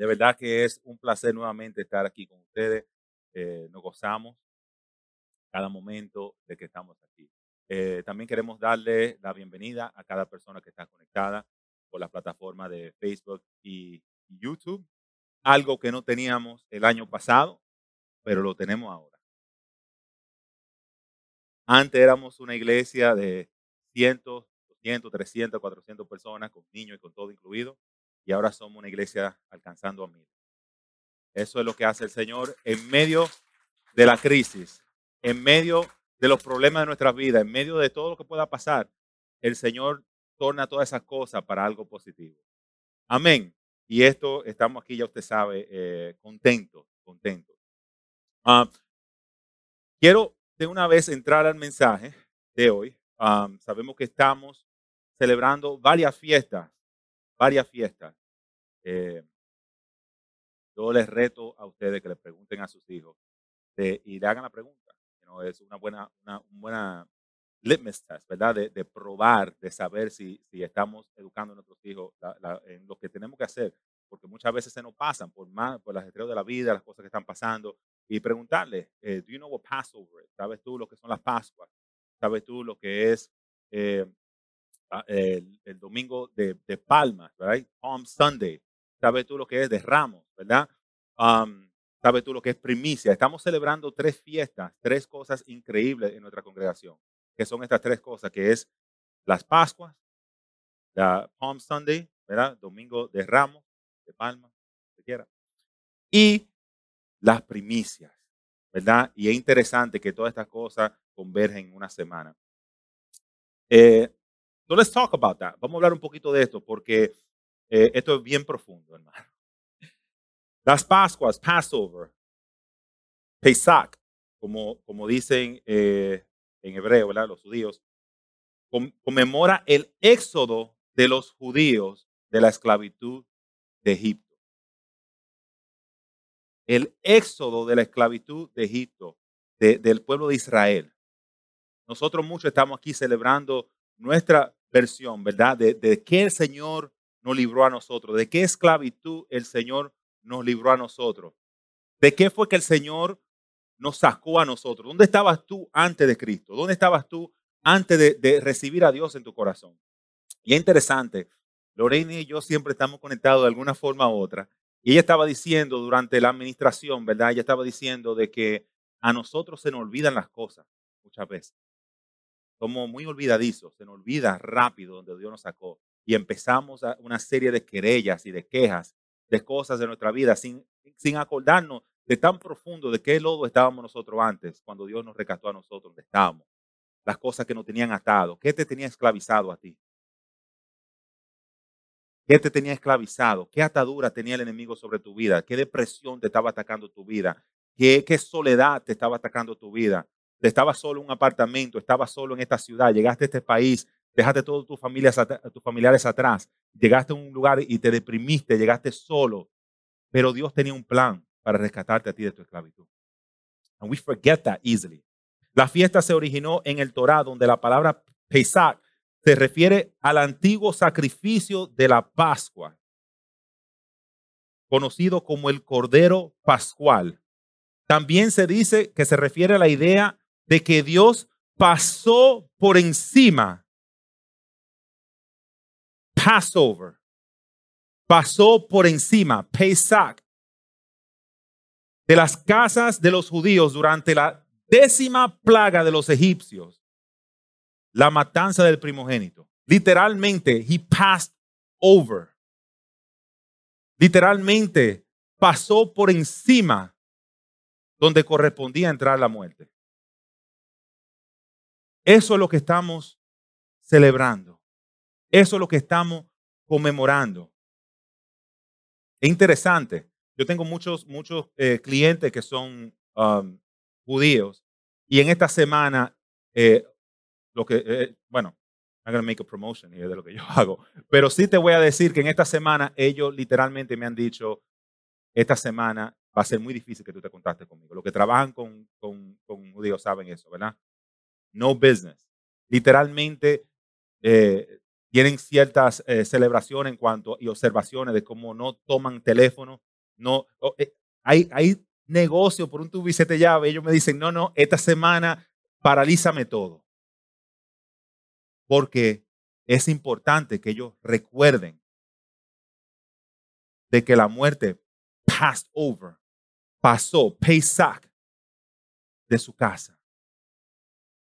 De verdad que es un placer nuevamente estar aquí con ustedes. Eh, nos gozamos cada momento de que estamos aquí. Eh, también queremos darle la bienvenida a cada persona que está conectada por la plataforma de Facebook y YouTube. Algo que no teníamos el año pasado, pero lo tenemos ahora. Antes éramos una iglesia de cientos, 200, 300, 400 personas, con niños y con todo incluido, y ahora somos una iglesia alcanzando a mil. Eso es lo que hace el Señor en medio de la crisis, en medio de los problemas de nuestras vidas, en medio de todo lo que pueda pasar. El Señor torna todas esas cosas para algo positivo. Amén. Y esto, estamos aquí, ya usted sabe, eh, contentos, contentos. Ah, quiero de una vez entrar al mensaje de hoy. sabemos que estamos celebrando varias fiestas, varias fiestas. Eh, yo les reto a ustedes que le pregunten a sus hijos y le hagan la pregunta. ¿no? Es una buena, una, buena litmus test, ¿verdad? De, probar, de saber si, si estamos educando a nuestros hijos en lo que tenemos que hacer, porque muchas veces se nos pasan por, más, por las estrellas de la vida, las cosas que están pasando, y preguntarle, eh, do you know what Passover is? ¿Sabes tú lo que son las Pascuas? ¿Sabes tú lo que es eh, el, domingo de, de Palmas, right? Palm Sunday. ¿Sabes tú lo que es de Ramos, verdad? Um, ¿Sabes tú lo que es primicia? Estamos celebrando tres fiestas, tres cosas increíbles en nuestra congregación, que son estas tres cosas, que es las Pascuas, la Palm Sunday, ¿verdad? Domingo de Ramos, de Palmas, se quiera. Y las primicias, ¿verdad? Y es interesante que todas estas cosas convergen en una semana. Eh, so let's talk about that. Vamos a hablar un poquito de esto porque eh, esto es bien profundo, hermano. Las Pascuas, Passover, Pesach, como, como dicen eh, en hebreo, ¿verdad? Los judíos, conmemora el éxodo de los judíos de la esclavitud de Egipto el éxodo de la esclavitud de Egipto, del pueblo de Israel. Nosotros muchos estamos aquí celebrando nuestra versión, ¿verdad? De, qué el Señor nos libró a nosotros, de qué esclavitud el Señor nos libró a nosotros, de qué fue que el Señor nos sacó a nosotros. ¿Dónde estabas tú antes de Cristo? ¿Dónde estabas tú antes de, de recibir a Dios en tu corazón? Y es interesante, Lorena y yo siempre estamos conectados de alguna forma u otra. Y ella estaba diciendo durante la administración, ¿verdad? Ella estaba diciendo de que a nosotros se nos olvidan las cosas muchas veces. Somos muy olvidadizos, se nos olvida rápido donde Dios nos sacó. Y empezamos una serie de querellas y de quejas de cosas de nuestra vida sin, sin acordarnos de tan profundo de qué lodo estábamos nosotros antes, cuando Dios nos rescató a nosotros donde estábamos. Las cosas que nos tenían atado, qué te tenía esclavizado a ti. ¿Qué te tenía esclavizado? ¿Qué atadura tenía el enemigo sobre tu vida? ¿Qué depresión te estaba atacando tu vida? ¿Qué, qué soledad te estaba atacando tu vida? Estabas solo en un apartamento, estabas solo en esta ciudad, llegaste a este país, dejaste todos tus familias, tus familiares atrás, llegaste a un lugar y te deprimiste, llegaste solo. Pero Dios tenía un plan para rescatarte a ti de tu esclavitud. And we forget that easily. La fiesta se originó en el Torah, donde la palabra Pesach se refiere al antiguo sacrificio de la Pascua, conocido como el Cordero Pascual. También se dice que se refiere a la idea de que Dios pasó por encima. Passover. Pasó por encima, Pesach, de las casas de los judíos durante la décima plaga de los egipcios la matanza del primogénito. Literalmente, he passed over. Literalmente, pasó por encima donde correspondía entrar la muerte. Eso es lo que estamos celebrando. Eso es lo que estamos conmemorando. Es interesante. Yo tengo muchos, muchos eh, clientes que son um, judíos y en esta semana eh, lo que, eh, bueno, I'm going to make a promotion de lo que yo hago. Pero sí te voy a decir que en esta semana ellos literalmente me han dicho, esta semana va a ser muy difícil que tú te contactes conmigo. Los que trabajan con, con, con judíos saben eso, ¿verdad? No business. Literalmente eh, tienen ciertas eh, celebraciones en cuanto y observaciones de cómo no toman teléfono, no, eh, hay, hay negocio por un siete llaves. Ellos me dicen, no, no, esta semana paralízame todo. Porque es importante que ellos recuerden de que la muerte passed over, pasó, Pesach, de su casa.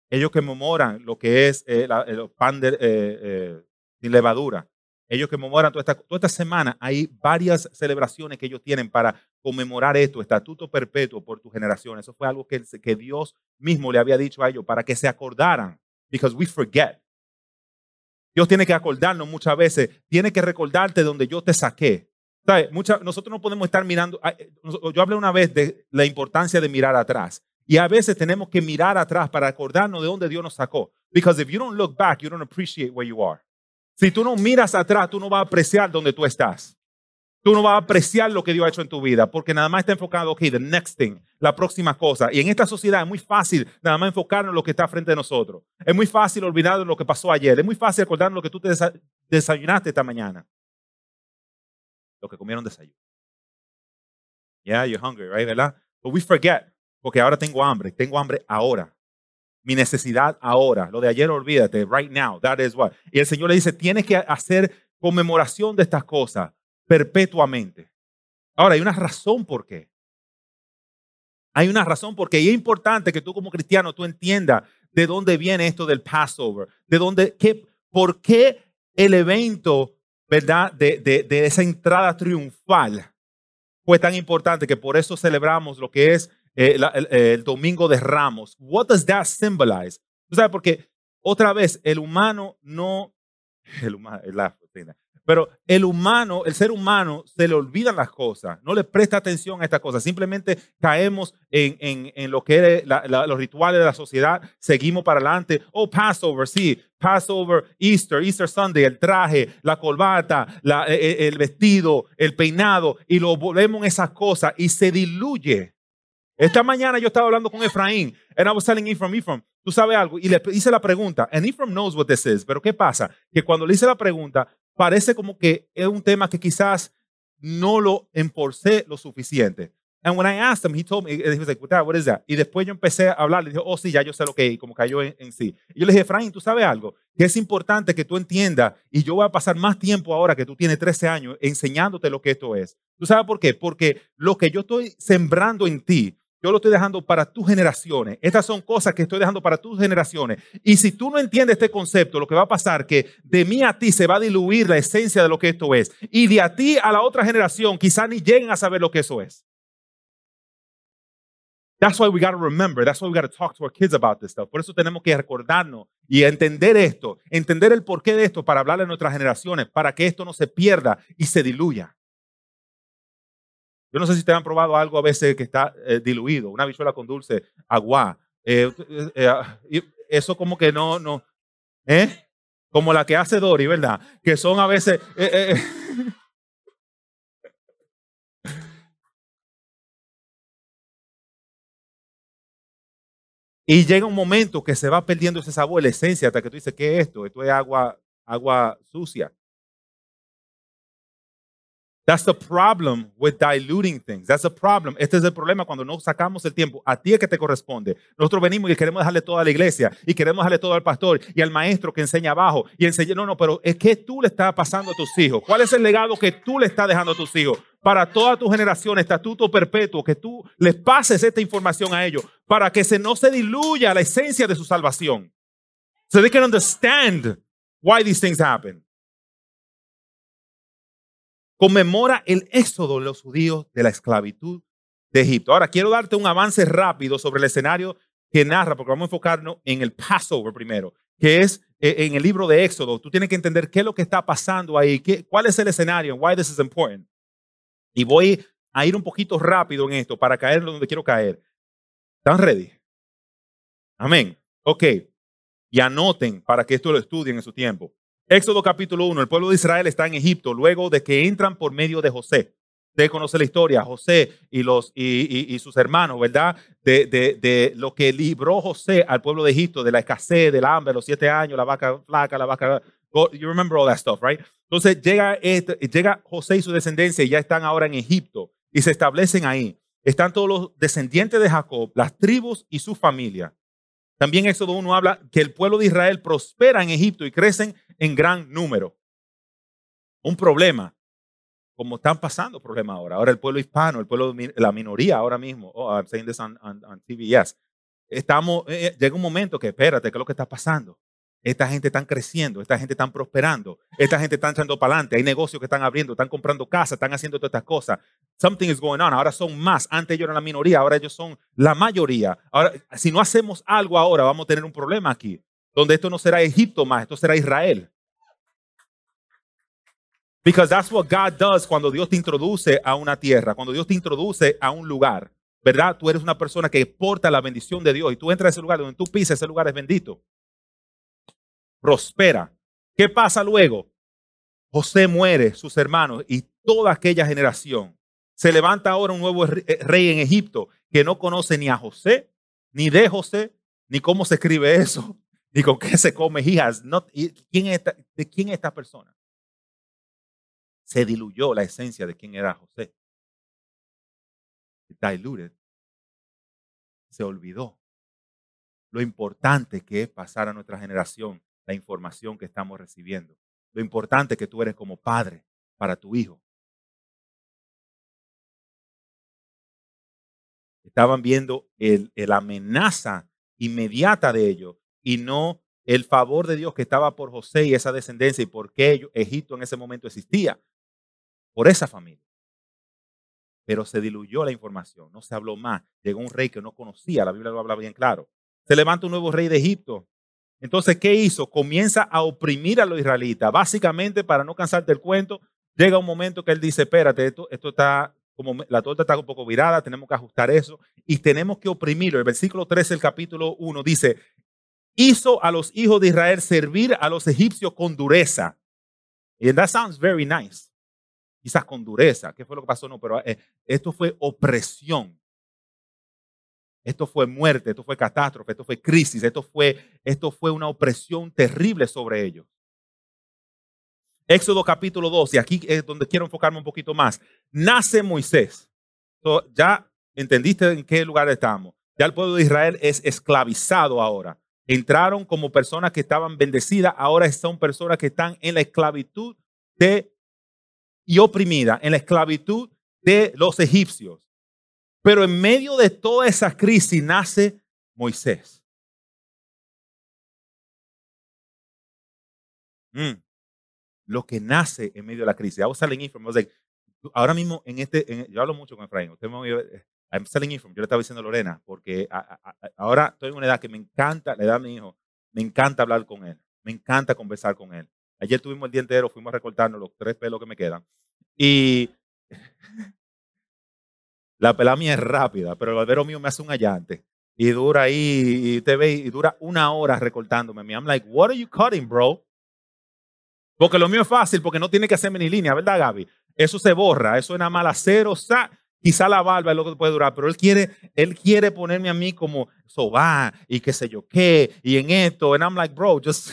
Ellos que memoran lo que es eh, el pan de, eh, eh, sin levadura. Ellos que memoran toda esta, semana, hay varias celebraciones que ellos tienen para conmemorar esto, estatuto perpetuo por tu generación. Eso fue algo que, Dios mismo le había dicho a ellos para que se acordaran, because we forget. Dios tiene que acordarnos muchas veces, tiene que recordarte donde yo te saqué. nosotros no podemos estar mirando, eh, yo hablé una vez de la importancia de mirar atrás. Y a veces tenemos que mirar atrás para acordarnos de dónde Dios nos sacó. Because if you don't look back, you don't appreciate where you are. Si tú no miras atrás, tú no vas a apreciar dónde tú estás. Tú no vas a apreciar lo que Dios ha hecho en tu vida porque nada más está enfocado, ok, the next thing, la próxima cosa. Y en esta sociedad es muy fácil nada más enfocarnos en lo que está frente de nosotros. Es muy fácil olvidar lo que pasó ayer. Es muy fácil acordarnos lo que tú te desayunaste esta mañana. Lo que comieron desayuno. Yeah, you're hungry, right? ¿Verdad? But we forget porque ahora tengo hambre. Tengo hambre ahora. Mi necesidad ahora. Lo de ayer olvídate. Right now. That is what. Y el Señor le dice, tienes que hacer conmemoración de estas cosas perpetuamente. Ahora, hay una razón por qué. Hay una razón por qué. Y es importante que tú como cristiano, tú entiendas de dónde viene esto del Passover. De dónde, qué, por qué el evento, ¿verdad? De, de, de esa entrada triunfal fue tan importante que por eso celebramos lo que es eh, el, domingo de Ramos. What does that symbolize? ¿Tú sabes? Porque otra vez, el humano no, el humano, la, pero el humano, el ser humano, se le olvidan las cosas, no le presta atención a estas cosas. Simplemente caemos en, en, en lo que es los rituales de la sociedad, seguimos para adelante. Oh, Passover, sí, Passover, Easter, Easter Sunday, el traje, la corbata, la, e, e, el vestido, el peinado, y lo volvemos en esas cosas y se diluye. Esta mañana yo estaba hablando con Efraín, and I was telling Ephraim, Ephraim, tú sabes algo, y le hice la pregunta, and Ephraim knows what this is, pero ¿qué pasa? Que cuando le hice la pregunta, parece como que es un tema que quizás no lo emporcé lo suficiente. And when I asked him, he told me, he was like, what is that? Y después yo empecé a hablar, le dije, oh sí, ya yo sé lo que es, y como cayó en, en, sí. Y yo le dije, Efraín, tú sabes algo, que es importante que tú entiendas, y yo voy a pasar más tiempo ahora que tú tienes 13 años enseñándote lo que esto es. ¿Tú sabes por qué? Porque lo que yo estoy sembrando en ti, yo lo estoy dejando para tus generaciones. Estas son cosas que estoy dejando para tus generaciones. Y si tú no entiendes este concepto, lo que va a pasar es que de mí a ti se va a diluir la esencia de lo que esto es. Y de a ti a la otra generación quizás ni lleguen a saber lo que eso es. That's why we got to remember. That's why we got to talk to our kids about this stuff. Por eso tenemos que recordarnos y entender esto, entender el porqué de esto para hablarle a nuestras generaciones, para que esto no se pierda y se diluya. Yo no sé si ustedes han probado algo a veces que está eh, diluido, una bichuela con dulce, agua. Eh, eh, ah, eso como que no, no, ¿eh? Como la que hace Dori, ¿verdad? Que son a veces... y llega un momento que se va perdiendo ese sabor, la esencia, hasta que tú dices, ¿qué es esto? Esto es agua, agua sucia. That's the problem with diluting things. That's the problem. Este es el problema cuando no sacamos el tiempo. A ti es que te corresponde. Nosotros venimos y queremos dejarle todo a la iglesia y queremos dejarle todo al pastor y al maestro que enseña abajo y enseña. No, no, pero es que tú le estás pasando a tus hijos. ¿Cuál es el legado que tú le estás dejando a tus hijos? Para toda tu generación, estatuto perpetuo, que tú les pases esta información a ellos para que se no se diluya la esencia de su salvación. So they can understand why these things happen conmemora el éxodo de los judíos de la esclavitud de Egipto. Ahora, quiero darte un avance rápido sobre el escenario que narra, porque vamos a enfocarnos en el Passover primero, que es eh, en el libro de Éxodo. Tú tienes que entender qué es lo que está pasando ahí, qué, cuál es el escenario, why this is important. Y voy a ir un poquito rápido en esto para caer donde quiero caer. ¿Están ready? Amén. Ok. Y anoten para que esto lo estudien en su tiempo. Éxodo capítulo 1, el pueblo de Israel está en Egipto luego de que entran por medio de José. Usted conoce la historia, José y, los, y, sus hermanos, ¿verdad? De, de, de, lo que libró José al pueblo de Egipto, de la escasez, del hambre, los siete años, la vaca flaca, la vaca... You remember all that stuff, right? Entonces llega, este, llega José y su descendencia y ya están ahora en Egipto. y se establecen ahí. Están todos los descendientes de Jacob, las tribus y su familia. También Éxodo 1 habla que el pueblo de Israel prospera en Egipto y crecen en gran número. Un problema, como están pasando problemas ahora. Ahora el pueblo hispano, el pueblo, la minoría ahora mismo, oh, I'm saying this on, on, Estamos, eh, eh, llega un momento que espérate, ¿qué es lo que está pasando? Esta gente está creciendo, esta gente está prosperando, esta gente está echando para adelante, hay negocios que están abriendo, están comprando casas, están haciendo todas estas cosas. Something is going on. Ahora son más. Antes ellos eran la minoría, ahora ellos son la mayoría. Ahora, si no hacemos algo ahora, vamos a tener un problema aquí, donde esto no será Egipto más, esto será Israel. Because that's what God does cuando Dios te introduce a una tierra, cuando Dios te introduce a un lugar, ¿verdad? Tú eres una persona que porta la bendición de Dios y tú entras a ese lugar donde tú pisas, ese lugar es bendito prospera. ¿Qué pasa luego? José muere, sus hermanos y toda aquella generación. Se levanta ahora un nuevo eh, rey en Egipto que no conoce ni a José, ni de José, ni cómo se escribe eso, ni con qué se come. hijas. ¿quién es ¿De quién es esta persona? Se diluyó la esencia de quién era José. Diluted. Se olvidó lo importante que es pasar a nuestra generación la información que estamos recibiendo. Lo importante que tú eres como padre para tu hijo. Estaban viendo el, amenaza inmediata de ellos y no el favor de Dios que estaba por José y esa descendencia y por qué Egipto en ese momento existía. Por esa familia. Pero se diluyó la información, no se habló más. Llegó un rey que no conocía, la Biblia lo habla bien claro. Se levanta un nuevo rey de Egipto entonces, ¿qué hizo? Comienza a oprimir a los israelitas. Básicamente, para no cansarte el cuento, llega un momento que él dice, espérate, esto, está como la torta está un poco virada, tenemos que ajustar eso y tenemos que oprimirlo. El versículo 13 del capítulo 1 dice, hizo a los hijos de Israel servir a los egipcios con dureza. Y that sounds very nice. Quizás con dureza. ¿Qué fue lo que pasó? No, pero eh, esto fue opresión. Esto fue muerte, esto fue catástrofe, esto fue crisis, esto fue, esto fue una opresión terrible sobre ellos. Éxodo capítulo 2, y aquí es donde quiero enfocarme un poquito más. Nace Moisés. ya entendiste en qué lugar estamos. Ya el pueblo de Israel es esclavizado ahora. Entraron como personas que estaban bendecidas, ahora son personas que están en la esclavitud de y oprimida, en la esclavitud de los egipcios. Pero en medio de toda esa crisis nace Moisés. Mm. Lo que nace en medio de la crisis. I was telling ahora mismo en este, yo hablo mucho con Efraín. Usted me eh, I'm selling Yo le estaba diciendo a Lorena, porque ahora estoy en una edad que me encanta, la edad de mi hijo, me encanta hablar con él, me encanta conversar con él. Ayer tuvimos el día entero, fuimos a recortarnos los tres pelos que me quedan. Y la pelada mía es rápida, pero el barbero mío me hace un allante. Y dura ahí, y te ve, y dura una hora recortándome. I'm like, what are you cutting, bro? Porque lo mío es fácil, porque no tiene que hacerme ni línea, ¿verdad, Gaby? Eso se borra, eso es nada más acero, quizá la barba es lo que puede durar, pero él quiere, él quiere ponerme a mí como va y qué sé yo qué, y en esto, and I'm like, bro, just,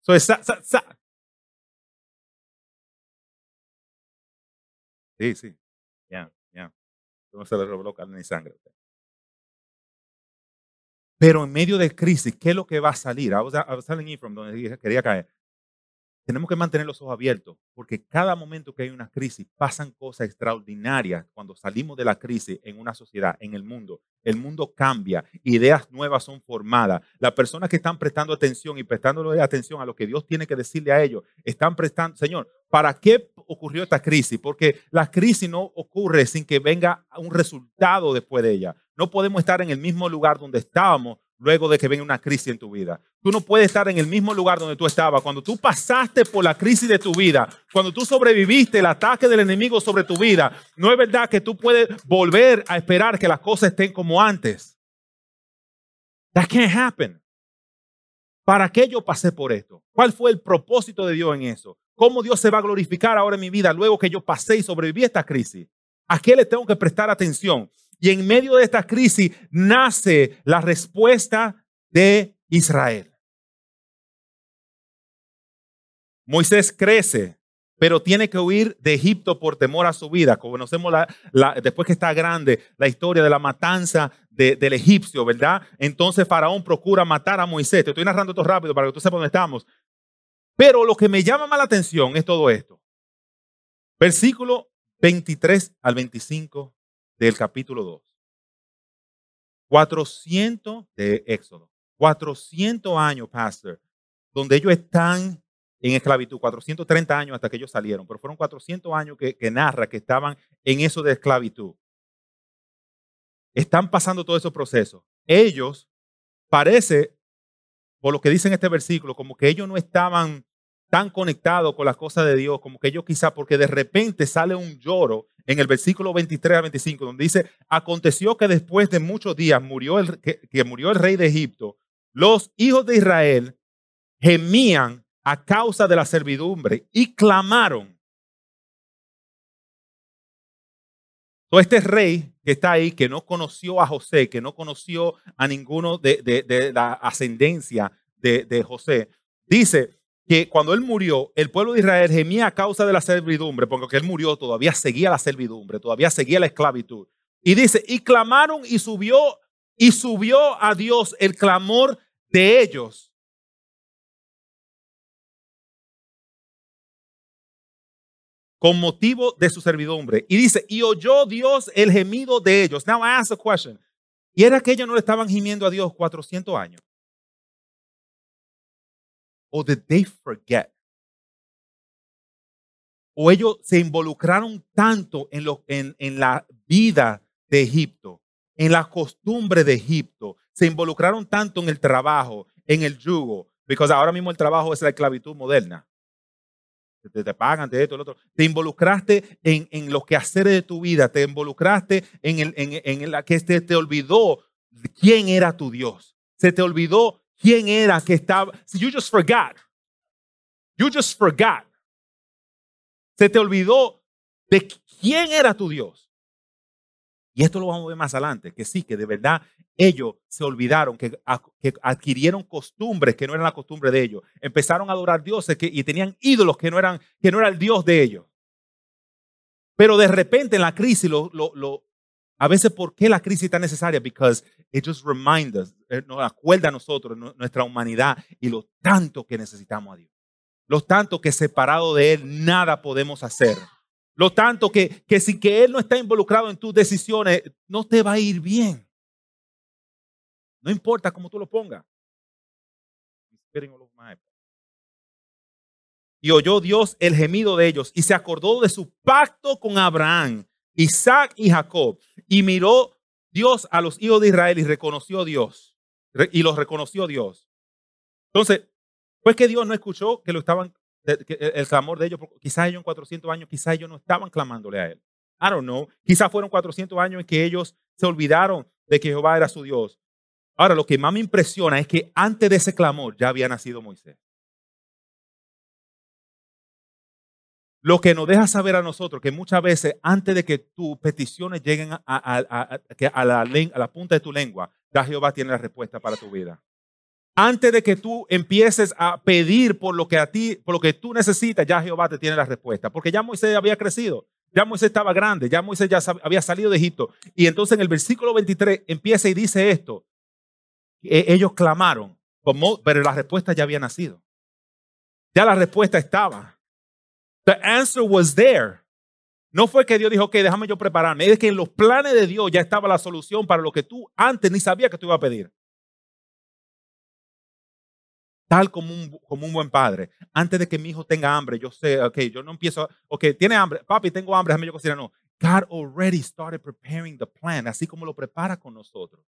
so sa, sa, Sí, sí, ya no se le reveló carne ni sangre. Pero en medio de crisis, ¿qué es lo que va a salir? I was, I from donde quería caer. Tenemos que mantener los ojos abiertos, porque cada momento que hay una crisis pasan cosas extraordinarias cuando salimos de la crisis en una sociedad, en el mundo. El mundo cambia, ideas nuevas son formadas. Las personas que están prestando atención y prestándole atención a lo que Dios tiene que decirle a ellos, están prestando, Señor, ¿para qué ocurrió esta crisis? Porque la crisis no ocurre sin que venga un resultado después de ella. No podemos estar en el mismo lugar donde estábamos luego de que venga una crisis en tu vida. Tú no puedes estar en el mismo lugar donde tú estabas. Cuando tú pasaste por la crisis de tu vida, cuando tú sobreviviste el ataque del enemigo sobre tu vida, no es verdad que tú puedes volver a esperar que las cosas estén como antes. That can't happen. ¿Para qué yo pasé por esto? ¿Cuál fue el propósito de Dios en eso? ¿Cómo Dios se va a glorificar ahora en mi vida luego que yo pasé y sobreviví a esta crisis? ¿A qué le tengo que prestar atención? Y en medio de esta crisis nace la respuesta de Israel. Moisés crece, pero tiene que huir de Egipto por temor a su vida. Conocemos la, después que está grande la historia de la matanza del egipcio, ¿verdad? Entonces Faraón procura matar a Moisés. Te estoy narrando esto rápido para que tú sepas dónde estamos. Pero lo que me llama más la atención es todo esto. Versículo 23 al 25 del capítulo 2. 400 de Éxodo. 400 años, pastor, donde ellos están en esclavitud, 430 años hasta que ellos salieron, pero fueron 400 años que, narra que estaban en eso de esclavitud. Están pasando todo esos procesos. Ellos, parece, por lo que dice en este versículo, como que ellos no estaban tan conectados con las cosas de Dios, como que ellos quizá, porque de repente sale un lloro en el versículo 23 a 25, donde dice, aconteció que después de muchos días murió el, que murió el rey de Egipto, los hijos de Israel gemían a causa de la servidumbre y clamaron. Todo este rey que está ahí, que no conoció a José, que no conoció a ninguno de, la ascendencia de, de José, dice que cuando él murió, el pueblo de Israel gemía a causa de la servidumbre, porque él murió, todavía seguía la servidumbre, todavía seguía la esclavitud. Y dice, y clamaron y subió, y subió a Dios el clamor de ellos con motivo de su servidumbre. Y dice, y oyó Dios el gemido de ellos. Now I ask a question. ¿Y era que ellos no le estaban gimiendo a Dios 400 años? ¿O did they forget? ¿O ellos se involucraron tanto en, lo, en, en la vida de Egipto, en la costumbre de Egipto? Se involucraron tanto en el trabajo, en el yugo, porque ahora mismo el trabajo es la esclavitud moderna te, te pagan, te esto, lo otro. Te involucraste en, en los quehaceres de tu vida, te involucraste en, el, en, en la que te, te olvidó quién era tu Dios. Se te olvidó quién era que estaba. You just forgot. You just forgot. Se te olvidó de quién era tu Dios. Y esto lo vamos a ver más adelante, que sí, que de verdad ellos se olvidaron, que, adquirieron costumbres que no eran la costumbre de ellos. Empezaron a adorar dioses y tenían ídolos que no, eran, que no era el Dios de ellos. Pero de repente en la crisis, a veces, ¿por qué la crisis es tan necesaria? Because it just reminds us, eh, nos acuerda a nosotros, nuestra humanidad y lo tanto que necesitamos a Dios. Lo tanto que separado de Él nada podemos hacer. Lo tanto que, que si que Él no está involucrado en tus decisiones, no te va a ir bien. No importa cómo tú lo pongas. Y oyó Dios el gemido de ellos y se acordó de su pacto con Abraham, Isaac y Jacob. Y miró Dios a los hijos de Israel y reconoció Dios. Y los reconoció Dios. Entonces, pues que Dios no escuchó que lo estaban el clamor de ellos, quizás ellos en 400 años, quizás ellos no estaban clamándole a él. I don't know. Quizás fueron 400 años en que ellos se olvidaron de que Jehová era su Dios. Ahora, lo que más me impresiona es que antes de ese clamor ya había nacido Moisés. Lo que nos deja saber a nosotros que muchas veces antes de que tus peticiones lleguen a, la, la punta de tu lengua, ya Jehová tiene la respuesta para tu vida antes de que tú empieces a pedir por lo que a ti, por lo que tú necesitas, ya Jehová te tiene la respuesta, porque ya Moisés había crecido, ya Moisés estaba grande, ya Moisés ya había salido de Egipto. Y entonces en el versículo 23 empieza y dice esto, e, ellos clamaron, pero la respuesta ya había nacido. Ya la respuesta estaba. The answer was there. No fue que Dios dijo, ok, déjame yo prepararme. Es que en los planes de Dios ya estaba la solución para lo que tú antes ni sabías que tú ibas a pedir tal como un, como un buen padre. Antes de que mi hijo tenga hambre, yo sé, ok, yo no empiezo, ok, tiene hambre, papi, tengo hambre, déjame yo cocinar. No, God already started preparing the plan, así como lo prepara con nosotros.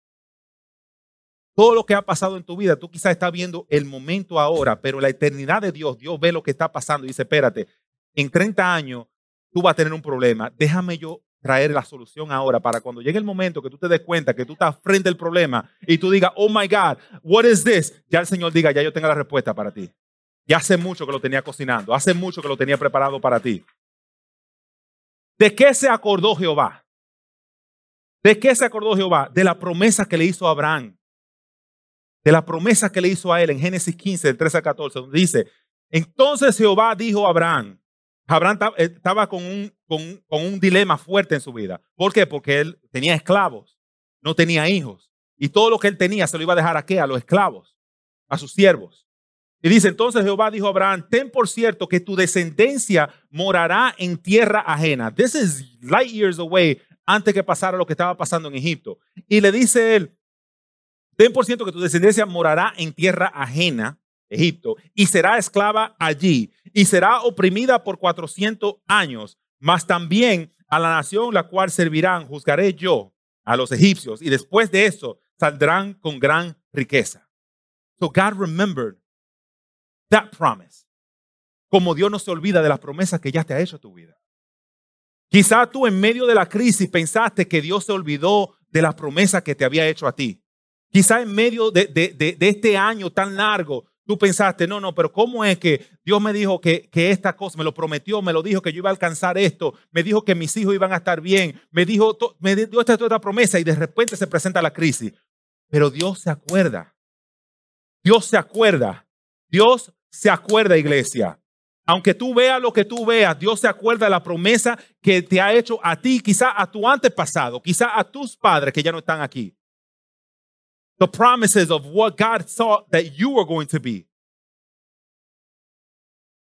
Todo lo que ha pasado en tu vida, tú quizás estás viendo el momento ahora, pero la eternidad de Dios, Dios ve lo que está pasando y dice, espérate, en 30 años tú vas a tener un problema, déjame yo traer la solución ahora para cuando llegue el momento que tú te des cuenta que tú estás frente al problema y tú digas, oh my God, what is this? Ya el Señor diga, ya yo tengo la respuesta para ti. Ya hace mucho que lo tenía cocinando, hace mucho que lo tenía preparado para ti. ¿De qué se acordó Jehová? ¿De qué se acordó Jehová? De la promesa que le hizo a Abraham. De la promesa que le hizo a él en Génesis 15, del 13 al 14, donde dice, entonces Jehová dijo a Abraham, Abraham estaba con un, con un dilema fuerte en su vida. ¿Por qué? Porque él tenía esclavos, no tenía hijos. Y todo lo que él tenía se lo iba a dejar a qué? A los esclavos, a sus siervos. Y dice, entonces Jehová dijo a Abraham, ten por cierto que tu descendencia morará en tierra ajena. This is light years away antes que pasara lo que estaba pasando en Egipto. Y le dice él, ten por cierto que tu descendencia morará en tierra ajena, Egipto, y será esclava allí, y será oprimida por 400 años, mas también a la nación la cual servirán, juzgaré yo a los egipcios, y después de eso saldrán con gran riqueza. So God remembered that promise. Como Dios no se olvida de las promesas que ya te ha hecho tu vida. Quizá tú en medio de la crisis pensaste que Dios se olvidó de las promesas que te había hecho a ti. Quizá en medio de, este año tan largo, tú pensaste, no, no, pero ¿cómo es que Dios me dijo que, esta cosa, me lo prometió, me lo dijo que yo iba a alcanzar esto, me dijo que mis hijos iban a estar bien, me dijo, me dio esta, esta promesa y de repente se presenta la crisis. Pero Dios se acuerda. Dios se acuerda. Dios se acuerda, iglesia. Aunque tú veas lo que tú veas, Dios se acuerda de la promesa que te ha hecho a ti, quizá a tu antepasado, quizá a tus padres que ya no están aquí. The promises of what God thought that you were going to be.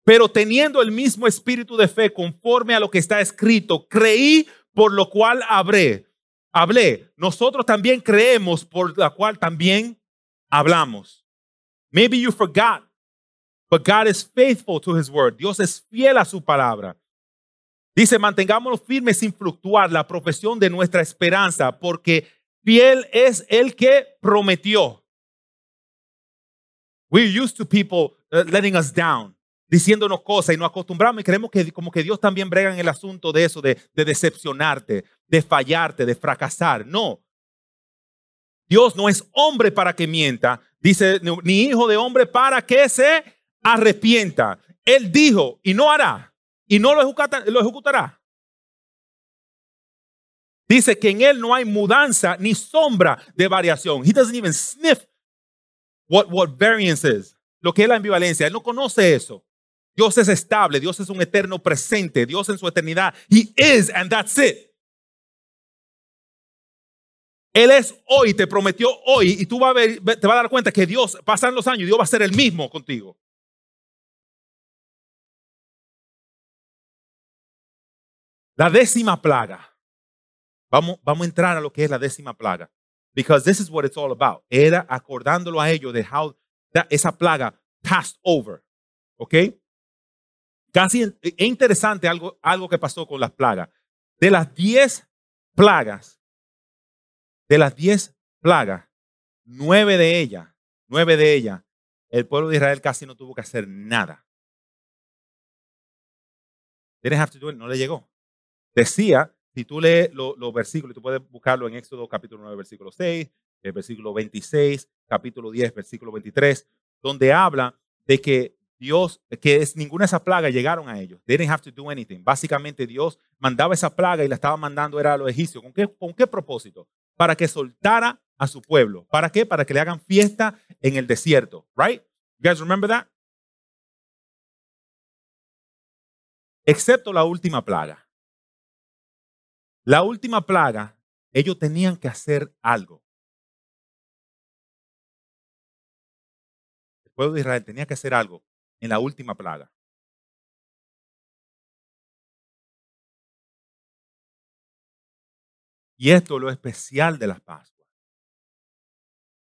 Pero teniendo el mismo espíritu de fe conforme a lo que está escrito, creí por lo cual hablé. Hablé. Nosotros también creemos por la cual también hablamos. Maybe you forgot But God is faithful to his word. Dios es fiel a su palabra. Dice, mantengámonos firmes sin fluctuar la profesión de nuestra esperanza, porque fiel es el que prometió. We're used to people uh, letting us down, diciéndonos cosas y nos acostumbramos y creemos que como que Dios también brega en el asunto de eso, de, de decepcionarte, de fallarte, de fracasar. No. Dios no es hombre para que mienta, dice, ni hijo de hombre para que se arrepienta. Él dijo y no hará y no lo, ejecutará. Dice que en él no hay mudanza ni sombra de variación. He doesn't even sniff what, what variance is. Lo que es la ambivalencia. Él no conoce eso. Dios es estable. Dios es un eterno presente. Dios en su eternidad. He is and that's it. Él es hoy, te prometió hoy y tú vas a ver, te vas a dar cuenta que Dios, pasan los años, Dios va a ser el mismo contigo. La décima plaga. Vamos, vamos a entrar a lo que es la décima plaga. Because this is what it's all about. Era acordándolo a ellos de how esa plaga passed over. ¿Ok? Casi es interesante algo, algo que pasó con las plagas. De las diez plagas, de las diez plagas, nueve de ellas, nueve de ellas, el pueblo de Israel casi no tuvo que hacer nada. Didn't have to do it, no le llegó. Decía, si tú lees los versículos, tú puedes buscarlo en Éxodo capítulo 9, versículo 6, el versículo 26, capítulo 10, versículo 23, donde habla de que Dios, que es, ninguna de esas plagas llegaron a ellos. They didn't have to do anything. Básicamente Dios mandaba esa plaga y la estaba mandando era a los egipcios. ¿Con qué, ¿Con qué propósito? Para que soltara a su pueblo. ¿Para qué? Para que le hagan fiesta en el desierto. Right? You guys remember that? Excepto la última plaga. La última plaga, ellos tenían que hacer algo. El pueblo de Israel tenía que hacer algo en la última plaga. Y esto es lo especial de las Pascuas.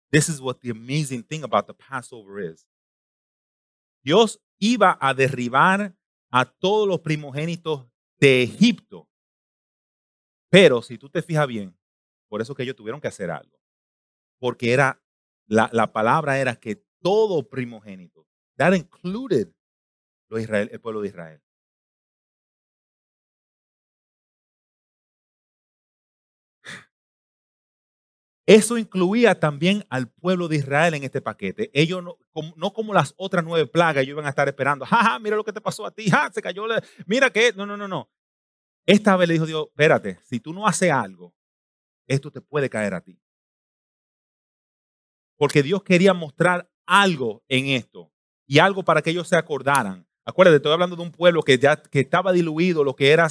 This is what the amazing thing about the Passover is. Dios iba a derribar a todos los primogénitos de Egipto pero si tú te fijas bien, por eso que ellos tuvieron que hacer algo. Porque era, la, la palabra era que todo primogénito, that included Israel, el pueblo de Israel. Eso incluía también al pueblo de Israel en este paquete. Ellos no como, no como las otras nueve plagas, ellos iban a estar esperando. Ja, mira lo que te pasó a ti. Ja, se cayó. Mira que. No, no, no, no. Esta vez le dijo Dios, espérate, si tú no haces algo, esto te puede caer a ti. Porque Dios quería mostrar algo en esto y algo para que ellos se acordaran. Acuérdate, estoy hablando de un pueblo que ya que estaba diluido, lo que, era,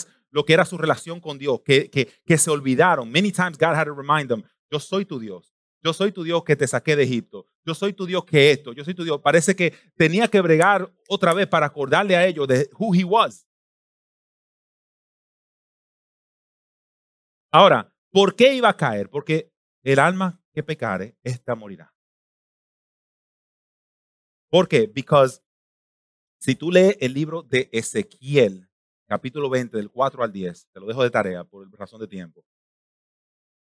su relación con Dios, que, que, que se olvidaron. Many times God had to remind them, yo soy tu Dios. Yo soy tu Dios que te saqué de Egipto. Yo soy tu Dios que esto. Yo soy tu Dios. Parece que tenía que bregar otra vez para acordarle a ellos de who he was. Ahora, ¿por qué iba a caer? Porque el alma que pecare, esta morirá. ¿Por qué? Because si tú lees el libro de Ezequiel, capítulo 20, del 4 al 10, te lo dejo de tarea por razón de tiempo.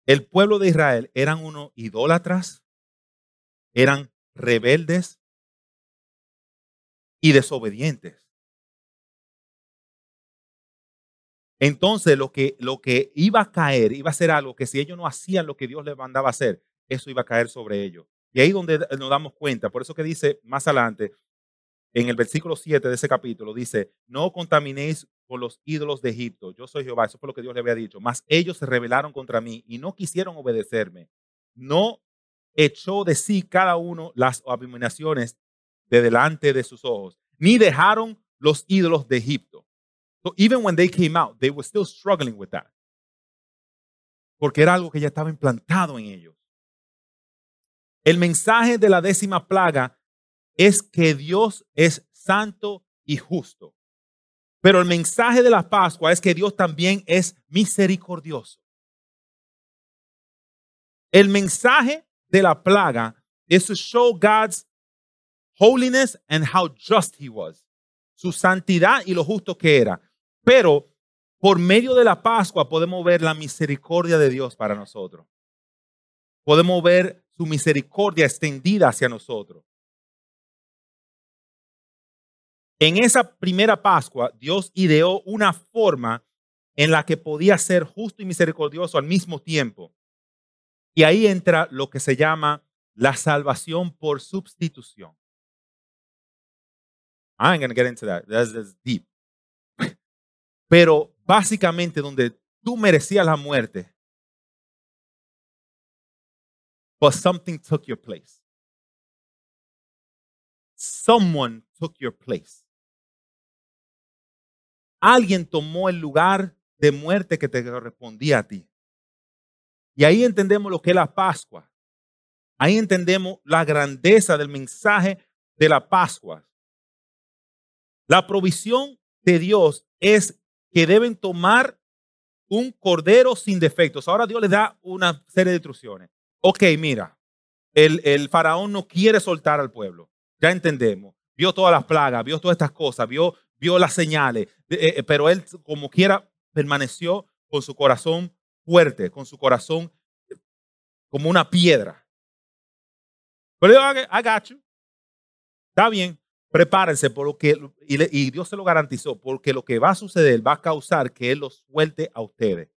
El pueblo de Israel eran unos idólatras, eran rebeldes y desobedientes. Entonces lo que, lo que iba a caer iba a ser algo que si ellos no hacían lo que Dios les mandaba hacer, eso iba a caer sobre ellos. Y ahí donde nos damos cuenta, por eso que dice más adelante, en el versículo 7 de ese capítulo, dice, no contaminéis con los ídolos de Egipto, yo soy Jehová, eso fue lo que Dios le había dicho, mas ellos se rebelaron contra mí y no quisieron obedecerme. No echó de sí cada uno las abominaciones de delante de sus ojos, ni dejaron los ídolos de Egipto. So even when they came out, they were still struggling with that. Porque era algo que ya estaba implantado en ellos. El mensaje de la décima plaga es que Dios es santo y justo. Pero el mensaje de la Pascua es que Dios también es misericordioso. El mensaje de la plaga es to show God's holiness and how just he was. Su santidad y lo justo que era. Pero por medio de la Pascua podemos ver la misericordia de Dios para nosotros. Podemos ver su misericordia extendida hacia nosotros. En esa primera Pascua, Dios ideó una forma en la que podía ser justo y misericordioso al mismo tiempo. Y ahí entra lo que se llama la salvación por sustitución. I'm going to get into that. That's deep. Pero básicamente donde tú merecías la muerte, but something took your place. Someone took your place. Alguien tomó el lugar de muerte que te correspondía a ti. Y ahí entendemos lo que es la Pascua. Ahí entendemos la grandeza del mensaje de la Pascua. La provisión de Dios es que deben tomar un cordero sin defectos. Ahora Dios les da una serie de instrucciones. Ok, mira, el, el faraón no quiere soltar al pueblo. Ya entendemos. Vio todas las plagas, vio todas estas cosas, vio, vio las señales, eh, eh, pero él como quiera permaneció con su corazón fuerte, con su corazón como una piedra. Pero yo, I. Está bien, prepárense porque, y, Dios se lo garantizó, porque lo que va a suceder va a causar que Él los suelte a ustedes.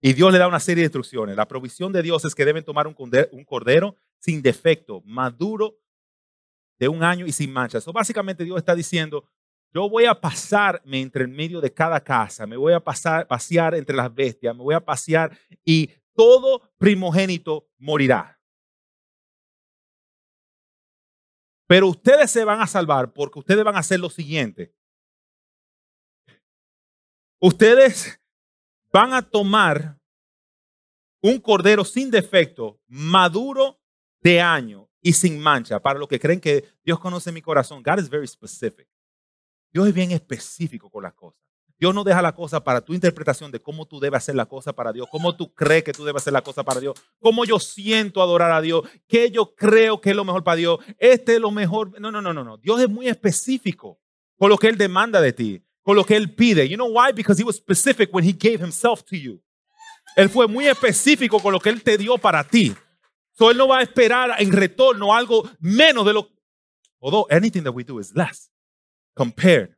Y Dios le da una serie de instrucciones. La provisión de Dios es que deben tomar un cordero, sin defecto, maduro, de un año y sin mancha. Eso básicamente Dios está diciendo, yo voy a pasarme entre el medio de cada casa, me voy a pasar, pasear entre las bestias, me voy a pasear y todo primogénito morirá. Pero ustedes se van a salvar porque ustedes van a hacer lo siguiente. Ustedes van a tomar un cordero sin defecto, maduro de año y sin mancha. Para los que creen que Dios conoce mi corazón, God is very specific. Dios es bien específico con las cosas. Dios no deja la cosa para tu interpretación de cómo tú debes hacer la cosa para Dios, cómo tú crees que tú debes hacer la cosa para Dios, cómo yo siento adorar a Dios, qué yo creo que es lo mejor para Dios, este es lo mejor. No, no, no, no, no. Dios es muy específico con lo que Él demanda de ti, con lo que Él pide. You know why? Because He was specific when He gave Himself to you. Él fue muy específico con lo que Él te dio para ti. So Él no va a esperar en retorno algo menos de lo. Although anything that we do is less compared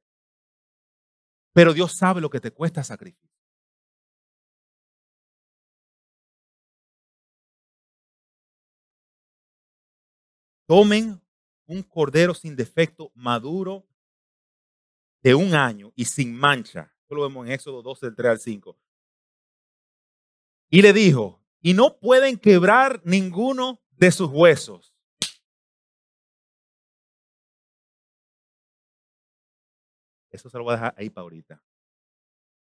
pero Dios sabe lo que te cuesta sacrificio. Tomen un cordero sin defecto, maduro, de un año y sin mancha. Esto lo vemos en Éxodo 12, del 3 al 5. Y le dijo, y no pueden quebrar ninguno de sus huesos. Eso se lo voy a dejar ahí para ahorita.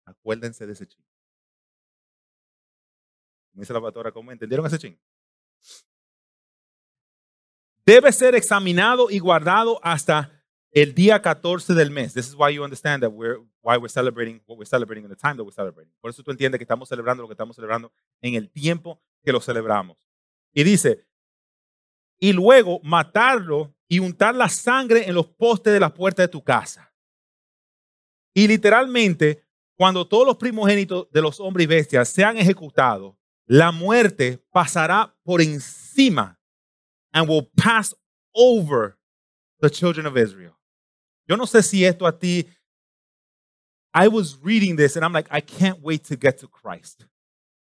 Acuérdense de ese ching. Me dice la pastora, ¿cómo entendieron ese ching? Debe ser examinado y guardado hasta el día 14 del mes. This is why you understand that we're why we're celebrating what we're celebrating in the time that we're celebrating. Por eso tú entiendes que estamos celebrando lo que estamos celebrando en el tiempo que lo celebramos. Y dice, y luego matarlo y untar la sangre en los postes de la puerta de tu casa. Y literalmente, cuando todos los primogénitos de los hombres y bestias sean ejecutados, la muerte pasará por encima and will pass over the children of Israel. Yo no sé si esto a ti. I was reading this and I'm like, I can't wait to get to Christ.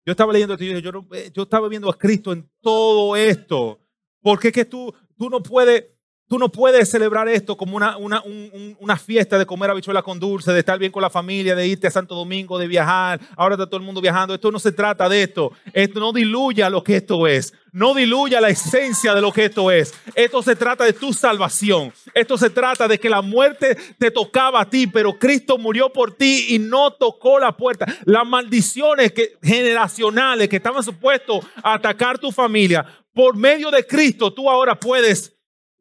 Yo estaba leyendo esto y yo, yo, yo estaba viendo a Cristo en todo esto. Porque es que tú no puedes Tú no puedes celebrar esto como una, una, una, fiesta de comer habichuela con dulce, de estar bien con la familia, de irte a Santo Domingo, de viajar. Ahora está todo el mundo viajando. Esto no se trata de esto. Esto no diluya lo que esto es. No diluya la esencia de lo que esto es. Esto se trata de tu salvación. Esto se trata de que la muerte te tocaba a ti, pero Cristo murió por ti y no tocó la puerta. Las maldiciones que, generacionales que estaban supuestos a atacar tu familia, por medio de Cristo tú ahora puedes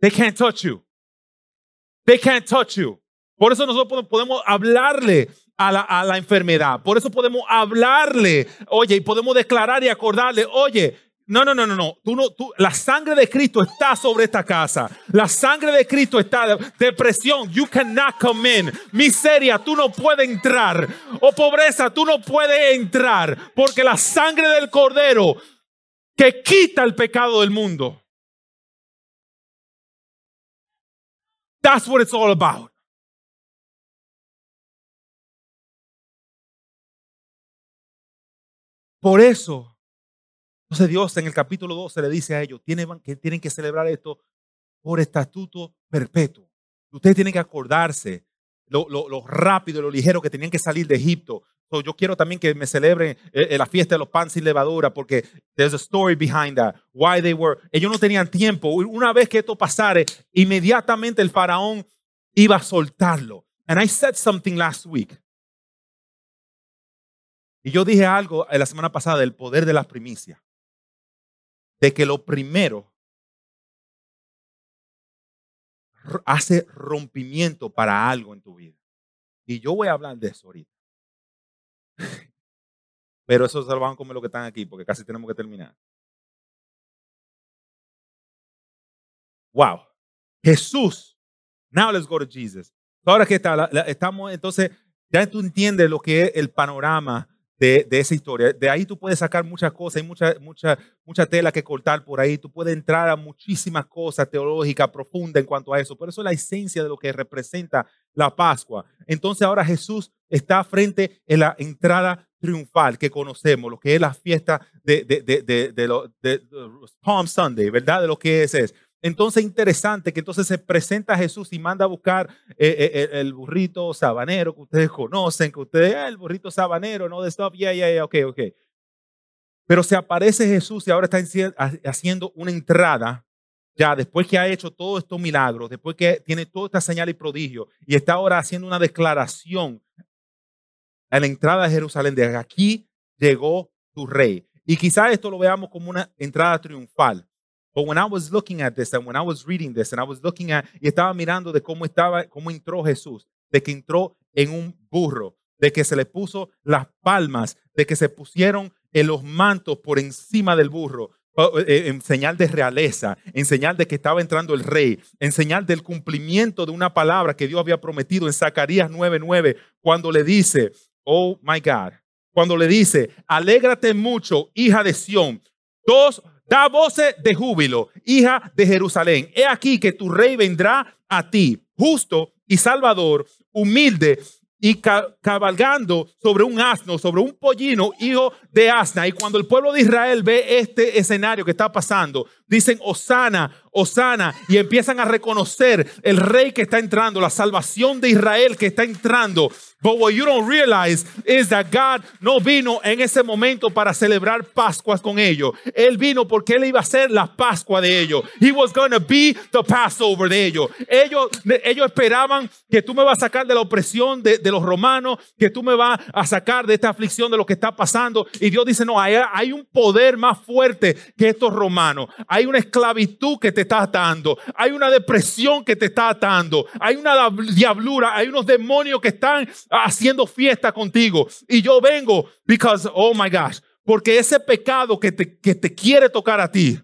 They can't touch you. They can't touch you. Por eso nosotros podemos hablarle a la, a la enfermedad. Por eso podemos hablarle, oye, y podemos declarar y acordarle, oye, no, no, no, no, no. Tú no tú, la sangre de Cristo está sobre esta casa. La sangre de Cristo está. Depresión, you cannot come in. Miseria, tú no puedes entrar. O pobreza, tú no puedes entrar. Porque la sangre del Cordero que quita el pecado del mundo That's what it's all about. Por eso, entonces Dios en el capítulo 12 le dice a ellos tienen, que tienen que celebrar esto por estatuto perpetuo. Ustedes tienen que acordarse lo, lo, lo rápido, lo ligero que tenían que salir de Egipto, yo quiero también que me celebren eh, eh, la fiesta de los panes sin levadura porque there's a story behind that. Why they were. Ellos no tenían tiempo. Una vez que esto pasare, inmediatamente el faraón iba a soltarlo. And I said something last week. Y yo dije algo la semana pasada del poder de las primicias. De que lo primero hace rompimiento para algo en tu vida. Y yo voy a hablar de eso ahorita. Pero eso se lo van a comer lo que están aquí, porque casi tenemos que terminar. Wow. Jesús. Now let's go to Jesus. Ahora que está, estamos, entonces, ya tú entiendes lo que es el panorama de, de, esa historia. De ahí tú puedes sacar muchas cosas, hay mucha, mucha, mucha tela que cortar por ahí. Tú puedes entrar a muchísimas cosas teológicas profundas en cuanto a eso. Pero eso es la esencia de lo que representa la Pascua. Entonces ahora Jesús está frente a la entrada triunfal que conocemos, lo que es la fiesta de, de, de, de, Palm Sunday, ¿verdad? De lo que es es. Entonces interesante que entonces se presenta Jesús y manda a buscar eh, eh, el burrito sabanero que ustedes conocen, que ustedes, ah, el burrito sabanero, no de stop, yeah, yeah, yeah, ok, ok. Pero se aparece Jesús y ahora está haciendo una entrada, ya después que ha hecho todos estos milagros, después que tiene toda esta señal y prodigio, y está ahora haciendo una declaración a la entrada de Jerusalén, de aquí llegó tu rey. Y quizás esto lo veamos como una entrada triunfal. But when I was looking at this and when I was reading this and I was looking at y estaba mirando de cómo estaba, cómo entró Jesús, de que entró en un burro, de que se le puso las palmas, de que se pusieron en los mantos por encima del burro, eh, en señal de realeza, en señal de que estaba entrando el rey, en señal del cumplimiento de una palabra que Dios había prometido en Zacarías 9:9, cuando le dice, oh my God, cuando le dice, alégrate mucho, hija de Sión, dos Da voces de júbilo, hija de Jerusalén. He aquí que tu rey vendrá a ti, justo y salvador, humilde y cabalgando sobre un asno, sobre un pollino, hijo de asna. Y cuando el pueblo de Israel ve este escenario que está pasando, dicen Osana, Osana, y empiezan a reconocer el rey que está entrando, la salvación de Israel que está entrando. But what you don't realize is that God no vino en ese momento para celebrar Pascuas con ellos. Él vino porque él iba a ser la Pascua de ellos. He was going to be the Passover de ellos. ellos. Ellos esperaban que tú me vas a sacar de la opresión de, de, los romanos, que tú me vas a sacar de esta aflicción de lo que está pasando. Y Dios dice, no, hay, hay un poder más fuerte que estos romanos. Hay una esclavitud que te está atando. Hay una depresión que te está atando. Hay una diablura. Hay unos demonios que están haciendo fiesta contigo. Y yo vengo, because, oh my gosh, porque ese pecado que te, que te quiere tocar a ti,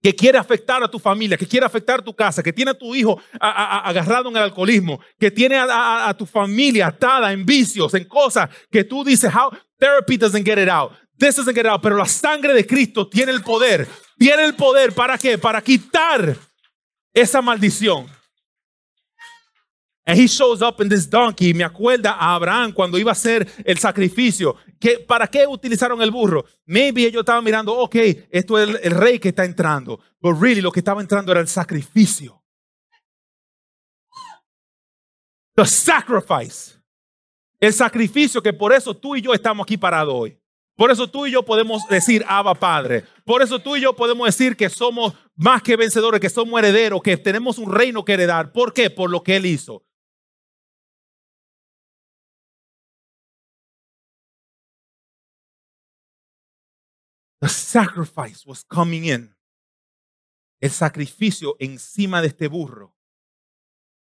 que quiere afectar a tu familia, que quiere afectar a tu casa, que tiene a tu hijo agarrado en el alcoholismo, que tiene a, tu familia atada en vicios, en cosas que tú dices, how therapy doesn't get it out. This doesn't get it out. Pero la sangre de Cristo tiene el poder. Tiene el poder para qué? Para quitar esa maldición. And he shows up in this donkey. Me acuerda a Abraham cuando iba a hacer el sacrificio. Que, ¿Para qué utilizaron el burro? Maybe ellos estaban mirando, ok, esto es el, el rey que está entrando. But really lo que estaba entrando era el sacrificio. The sacrifice. El sacrificio que por eso tú y yo estamos aquí parados hoy. Por eso tú y yo podemos decir Abba Padre. Por eso tú y yo podemos decir que somos más que vencedores, que somos herederos, que tenemos un reino que heredar. ¿Por qué? Por lo que Él hizo. The sacrifice was coming in. El sacrificio encima de este burro.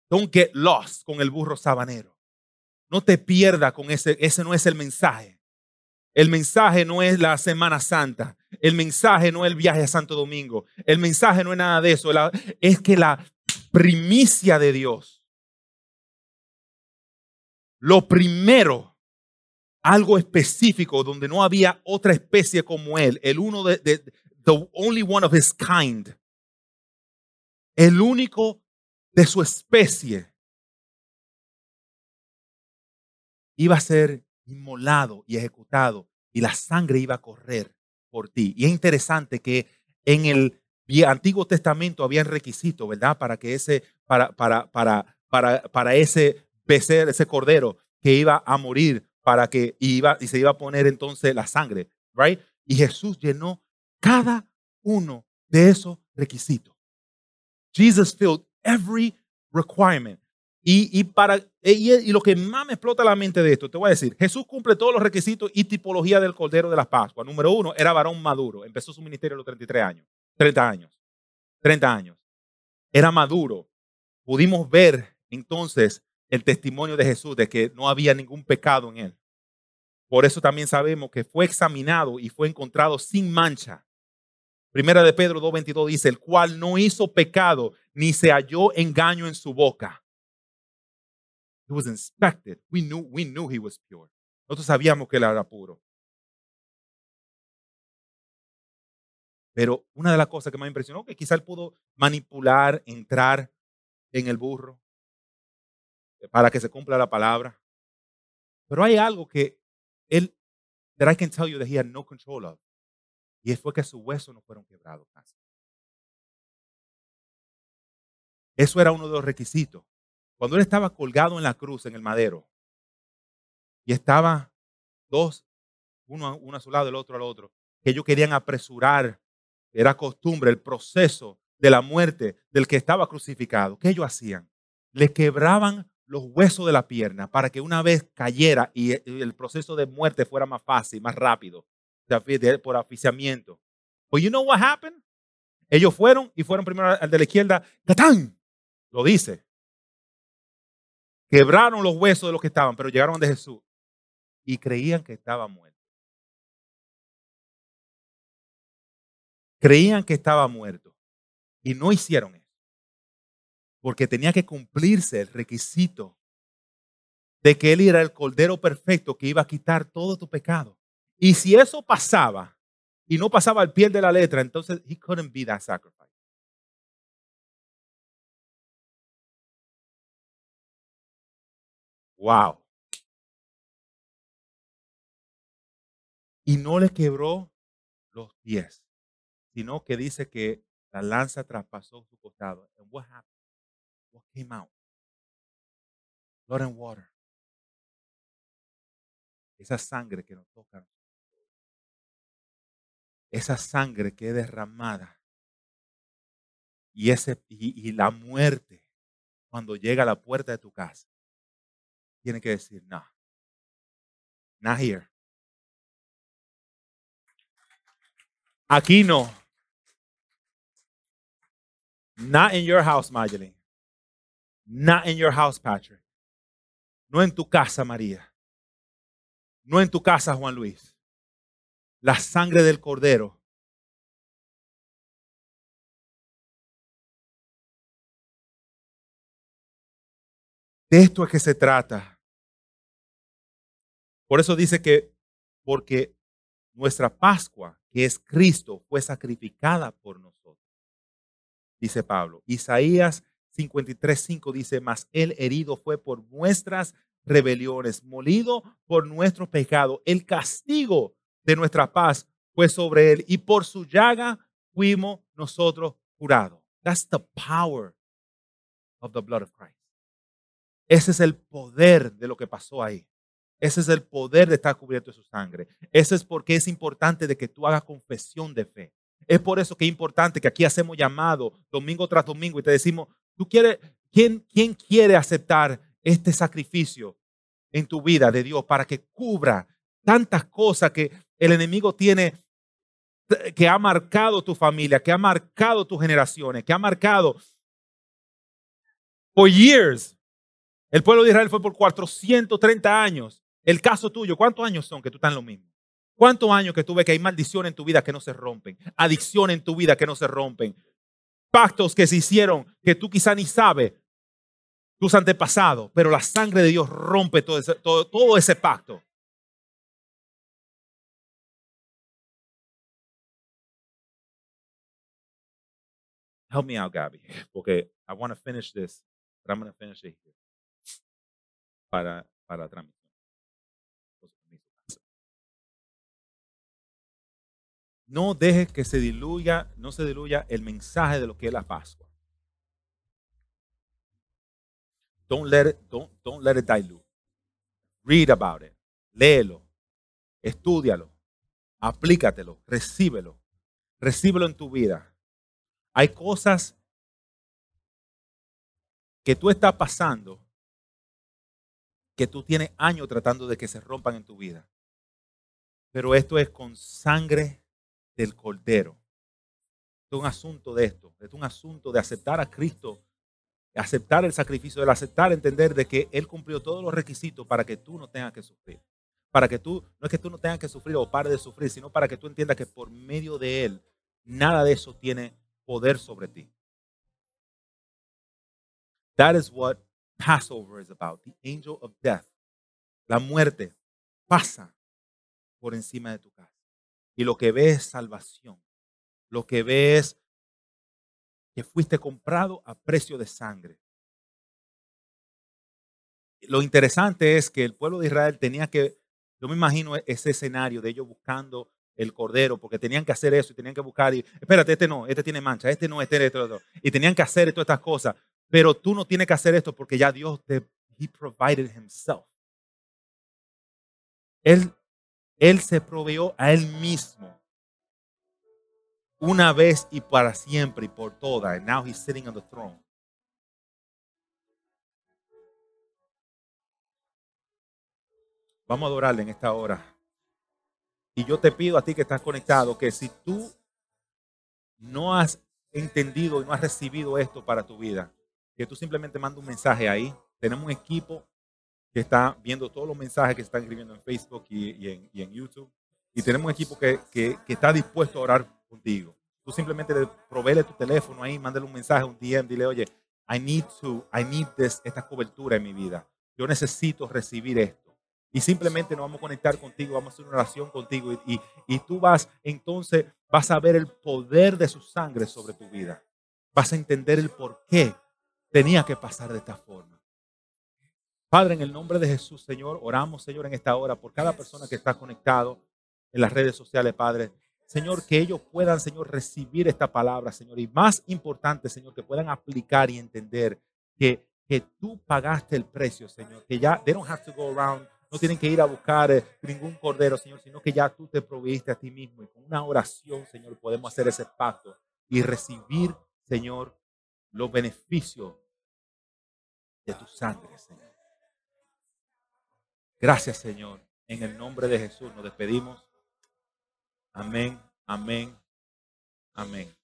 Don't get lost con el burro sabanero. No te pierdas con ese. Ese no es el mensaje. El mensaje no es la Semana Santa. El mensaje no es el viaje a Santo Domingo. El mensaje no es nada de eso. Es que la primicia de Dios, lo primero algo específico donde no había otra especie como él, el uno de, the only one of his kind, el único de su especie, iba a ser inmolado y ejecutado y la sangre iba a correr por ti. Y es interesante que en el Antiguo Testamento había requisito, ¿verdad? Para que ese, para, para, para, para, para ese becer, ese cordero que iba a morir para que iba y se iba a poner entonces la sangre, right? Y Jesús llenó cada uno de esos requisitos. Jesus filled every requirement. Y, y para, y, y, lo que más me explota la mente de esto, te voy a decir, Jesús cumple todos los requisitos y tipología del Cordero de la Pascua. Número uno, era varón maduro. Empezó su ministerio a los 33 años. 30 años. 30 años. Era maduro. Pudimos ver entonces el testimonio de Jesús de que no había ningún pecado en él. Por eso también sabemos que fue examinado y fue encontrado sin mancha. Primera de Pedro 2.22 dice, el cual no hizo pecado ni se halló engaño en su boca. He was inspected. We knew, we knew he was pure. Nosotros sabíamos que él era puro. Pero una de las cosas que más impresionó que quizá él pudo manipular, entrar en el burro para que se cumpla la palabra. Pero hay algo que él, that I can tell you that he had no control of. Y fue que sus huesos no fueron quebrados. Eso era uno de los requisitos. Cuando él estaba colgado en la cruz, en el madero, y estaba dos, uno, uno a su lado, el otro al otro, que ellos querían apresurar, era costumbre, el proceso de la muerte del que estaba crucificado. ¿Qué ellos hacían? Le quebraban los huesos de la pierna para que una vez cayera y el proceso de muerte fuera más fácil, más rápido, por asfixiamiento. Pues you know what happened? Ellos fueron y fueron primero al de la izquierda, ¡catán! Lo dice. Quebraron los huesos de los que estaban, pero llegaron de Jesús y creían que estaba muerto. Creían que estaba muerto y no hicieron eso porque tenía que cumplirse el requisito de que Él era el Cordero perfecto que iba a quitar todo tu pecado. Y si eso pasaba y no pasaba al pie de la letra, entonces he couldn't be that sacrifice. Wow. Y no le quebró los pies, sino que dice que la lanza traspasó su costado. And what happened? What came out? Blood and water. Esa sangre que nos toca. Esa sangre que es derramada. Y, ese, y, y la muerte, cuando llega a la puerta de tu casa, tiene que decir, no, not here. Aquí no. Not in your house, Magdalene. Not in your house, Patrick. No en tu casa, María. No en tu casa, Juan Luis. La sangre del cordero. De esto es que se trata. Por eso dice que, porque nuestra Pascua, que es Cristo, fue sacrificada por nosotros. Dice Pablo. Isaías 53.5 dice, mas el herido fue por nuestras rebeliones, molido por nuestro pecado. El castigo de nuestra paz fue sobre él y por su llaga fuimos nosotros curados. That's the power of the blood of Christ. Ese es el poder de lo que pasó ahí. Ese es el poder de estar cubierto de su sangre. Ese es porque es importante de que tú hagas confesión de fe. Es por eso que es importante que aquí hacemos llamado domingo tras domingo y te decimos, ¿tú quieres, quién, quién quiere aceptar este sacrificio en tu vida de Dios para que cubra tantas cosas que el enemigo tiene, que ha marcado tu familia, que ha marcado tus generaciones, que ha marcado por years. El pueblo de Israel fue por 430 años. El caso tuyo, ¿cuántos años son que tú estás en lo mismo? ¿Cuántos años que tuve que hay maldición en tu vida que no se rompen? Adicción en tu vida que no se rompen. Pactos que se hicieron que tú quizá ni sabes tus antepasados, pero la sangre de Dios rompe todo ese, pacto. Help me out, Gabby, porque I want to finish this, I'm going to finish it here. Para, para transmisión. No dejes que se diluya, no se diluya el mensaje de lo que es la Pascua. Don't let it, don't, don't let it dilute. Read about it. Léelo. Estúdialo. Aplícatelo. Recíbelo. Recíbelo en tu vida. Hay cosas que tú estás pasando que tú tienes años tratando de que se rompan en tu vida. Pero esto es con sangre del cordero. Es un asunto de esto. Es un asunto de aceptar a Cristo aceptar el sacrificio, el aceptar, entender de que Él cumplió todos los requisitos para que tú no tengas que sufrir. Para que tú, no es que tú no tengas que sufrir o pare de sufrir, sino para que tú entiendas que por medio de Él, nada de eso tiene poder sobre ti. That is what Passover is about. The angel of death. La muerte pasa por encima de tu casa. Y lo que ve es salvación. Lo que ve es que fuiste comprado a precio de sangre. Lo interesante es que el pueblo de Israel tenía que, yo me imagino ese escenario de ellos buscando el cordero, porque tenían que hacer eso y tenían que buscar, y espérate, este no, este tiene mancha, este no, este, este, otro. Y tenían que hacer todas estas cosas. Pero tú no tienes que hacer esto porque ya Dios te, he provided himself. Él, él se proveyó a él mismo una vez y para siempre y por todas. And now he's sitting on the throne. Vamos a adorarle en esta hora. Y yo te pido a ti que estás conectado que si tú no has entendido y no has recibido esto para tu vida, que tú simplemente manda un mensaje ahí. Tenemos un equipo que está viendo todos los mensajes que se están escribiendo en Facebook y, en, YouTube. Y tenemos un equipo que, que, que está dispuesto a orar contigo. Tú simplemente proveele tu teléfono ahí, mándale un mensaje, un DM, dile, oye, I need to, I need this, esta cobertura en mi vida. Yo necesito recibir esto. Y simplemente nos vamos a conectar contigo, vamos a hacer una oración contigo y, y, y tú vas, entonces vas a ver el poder de su sangre sobre tu vida. Vas a entender el por qué tenía que pasar de esta forma. Padre, en el nombre de Jesús, Señor, oramos, Señor, en esta hora por cada persona que está conectado en las redes sociales, Padre. Señor, que ellos puedan, Señor, recibir esta palabra, Señor. Y más importante, Señor, que puedan aplicar y entender que, que tú pagaste el precio, Señor. Que ya, they don't have to go around, no tienen que ir a buscar eh, ningún cordero, Señor, sino que ya tú te proviste a ti mismo. Y con una oración, Señor, podemos hacer ese pacto y recibir, Señor, los beneficios de tu sangre, Señor. Gracias, Señor. En el nombre de Jesús nos despedimos. Amén, amén, amén.